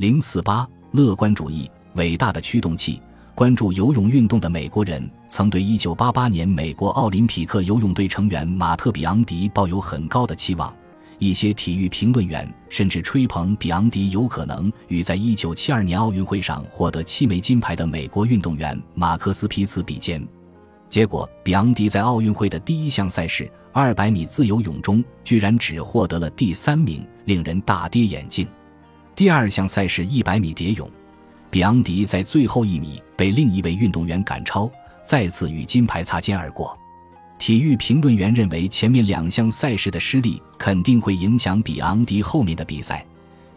零四八，乐观主义伟大的驱动器。关注游泳运动的美国人曾对一九八八年美国奥林匹克游泳队成员马特·比昂迪抱有很高的期望。一些体育评论员甚至吹捧比昂迪有可能与在一九七二年奥运会上获得七枚金牌的美国运动员马克思·皮茨比肩。结果，比昂迪在奥运会的第一项赛事二百米自由泳中居然只获得了第三名，令人大跌眼镜。第二项赛事一百米蝶泳，比昂迪在最后一米被另一位运动员赶超，再次与金牌擦肩而过。体育评论员认为，前面两项赛事的失利肯定会影响比昂迪后面的比赛，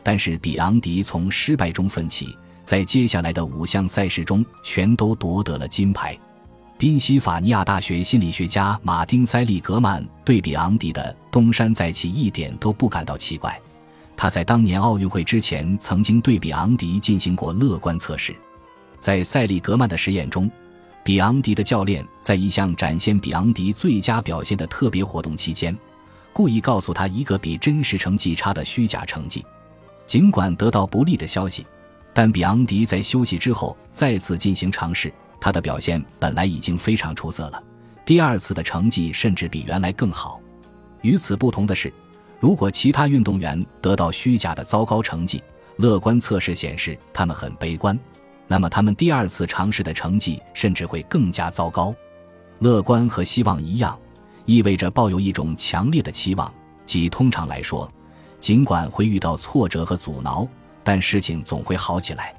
但是比昂迪从失败中奋起，在接下来的五项赛事中全都夺得了金牌。宾夕法尼亚大学心理学家马丁·塞利格曼对比昂迪的东山再起一点都不感到奇怪，他在当年奥运会之前曾经对比昂迪进行过乐观测试，在塞利格曼的实验中。比昂迪的教练在一项展现比昂迪最佳表现的特别活动期间，故意告诉他一个比真实成绩差的虚假成绩。尽管得到不利的消息，但比昂迪在休息之后再次进行尝试，他的表现本来已经非常出色了，第二次的成绩甚至比原来更好。与此不同的是，如果其他运动员得到虚假的糟糕成绩，乐观测试显示他们很悲观。那么他们第二次尝试的成绩甚至会更加糟糕。乐观和希望一样，意味着抱有一种强烈的期望，即通常来说，尽管会遇到挫折和阻挠，但事情总会好起来。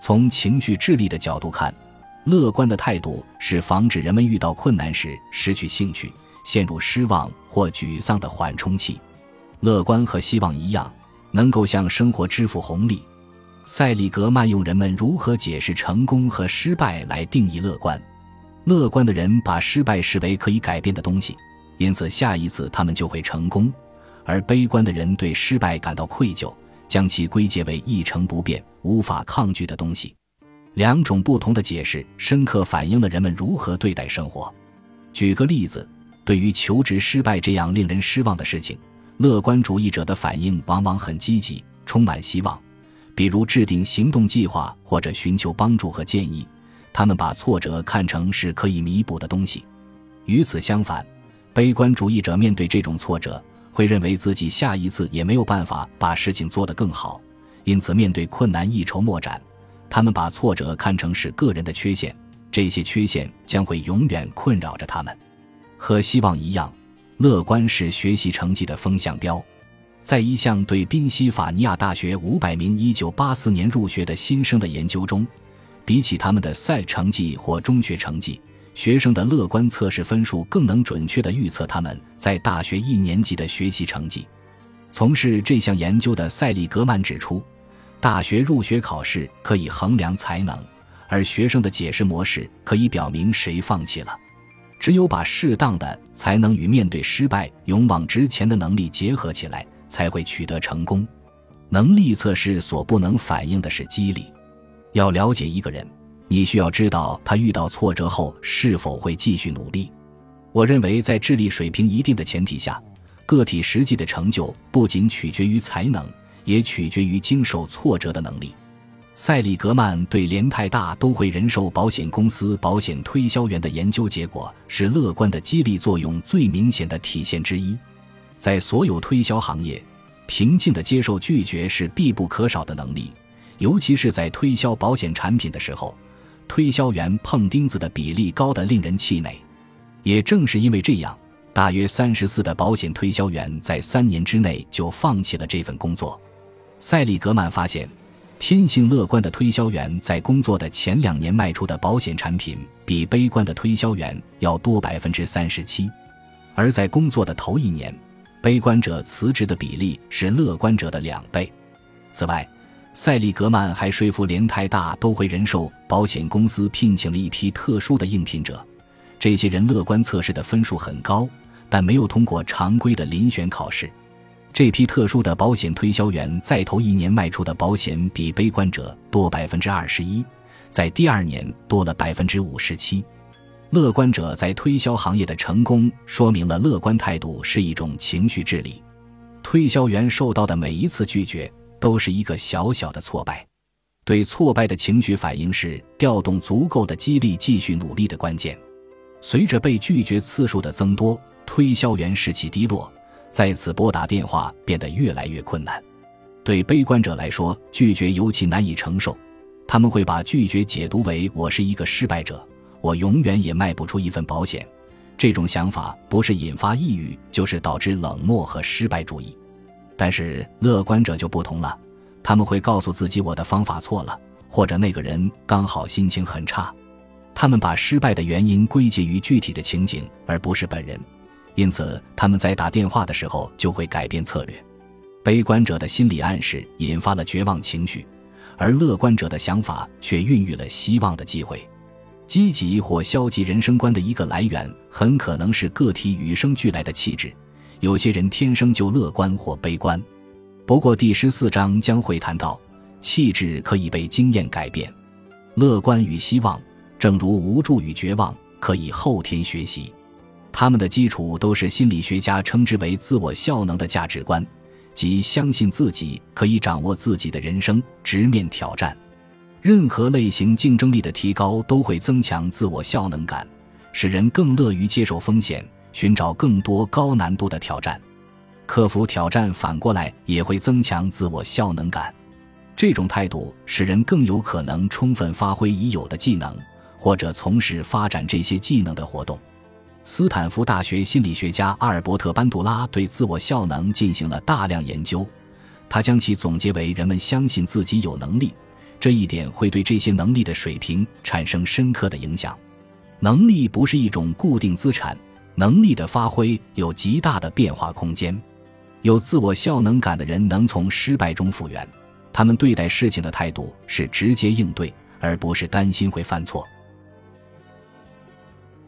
从情绪智力的角度看，乐观的态度是防止人们遇到困难时失去兴趣、陷入失望或沮丧的缓冲器。乐观和希望一样，能够向生活支付红利。塞里格曼用人们如何解释成功和失败来定义乐观。乐观的人把失败视为可以改变的东西，因此下一次他们就会成功；而悲观的人对失败感到愧疚，将其归结为一成不变、无法抗拒的东西。两种不同的解释深刻反映了人们如何对待生活。举个例子，对于求职失败这样令人失望的事情，乐观主义者的反应往往很积极，充满希望。比如制定行动计划或者寻求帮助和建议，他们把挫折看成是可以弥补的东西。与此相反，悲观主义者面对这种挫折，会认为自己下一次也没有办法把事情做得更好，因此面对困难一筹莫展。他们把挫折看成是个人的缺陷，这些缺陷将会永远困扰着他们。和希望一样，乐观是学习成绩的风向标。在一项对宾夕法尼亚大学五百名1984年入学的新生的研究中，比起他们的赛成绩或中学成绩，学生的乐观测试分数更能准确地预测他们在大学一年级的学习成绩。从事这项研究的塞利格曼指出，大学入学考试可以衡量才能，而学生的解释模式可以表明谁放弃了。只有把适当的才能与面对失败勇往直前的能力结合起来。才会取得成功。能力测试所不能反映的是激励。要了解一个人，你需要知道他遇到挫折后是否会继续努力。我认为，在智力水平一定的前提下，个体实际的成就不仅取决于才能，也取决于经受挫折的能力。塞里格曼对联泰大都会人寿保险公司保险推销员的研究结果是乐观的激励作用最明显的体现之一。在所有推销行业，平静的接受拒绝是必不可少的能力，尤其是在推销保险产品的时候，推销员碰钉子的比例高得令人气馁。也正是因为这样，大约三十四的保险推销员在三年之内就放弃了这份工作。塞里格曼发现，天性乐观的推销员在工作的前两年卖出的保险产品比悲观的推销员要多百分之三十七，而在工作的头一年。悲观者辞职的比例是乐观者的两倍。此外，塞利格曼还说服联泰大都会人寿保险公司聘请了一批特殊的应聘者。这些人乐观测试的分数很高，但没有通过常规的遴选考试。这批特殊的保险推销员在头一年卖出的保险比悲观者多百分之二十一，在第二年多了百分之五十七。乐观者在推销行业的成功，说明了乐观态度是一种情绪智力。推销员受到的每一次拒绝，都是一个小小的挫败。对挫败的情绪反应是调动足够的激励继续努力的关键。随着被拒绝次数的增多，推销员士气低落，再次拨打电话变得越来越困难。对悲观者来说，拒绝尤其难以承受，他们会把拒绝解读为我是一个失败者，我永远也卖不出一份保险。这种想法不是引发抑郁，就是导致冷漠和失败主义。但是乐观者就不同了，他们会告诉自己我的方法错了，或者那个人刚好心情很差。他们把失败的原因归结于具体的情景，而不是本人，因此他们在打电话的时候就会改变策略。悲观者的心理暗示引发了绝望情绪，而乐观者的想法却孕育了希望的机会。积极或消极人生观的一个来源，很可能是个体与生俱来的气质。有些人天生就乐观或悲观。不过第十四章将会谈到，气质可以被经验改变。乐观与希望，正如无助与绝望，可以后天学习。他们的基础都是心理学家称之为自我效能的价值观，即相信自己可以掌握自己的人生，直面挑战。任何类型竞争力的提高都会增强自我效能感，使人更乐于接受风险，寻找更多高难度的挑战。克服挑战反过来也会增强自我效能感。这种态度使人更有可能充分发挥已有的技能，或者从事发展这些技能的活动。斯坦福大学心理学家阿尔伯特·班杜拉对自我效能进行了大量研究，他将其总结为人们相信自己有能力。这一点会对这些能力的水平产生深刻的影响。能力不是一种固定资产，能力的发挥有极大的变化空间。有自我效能感的人能从失败中复原，他们对待事情的态度是直接应对，而不是担心会犯错。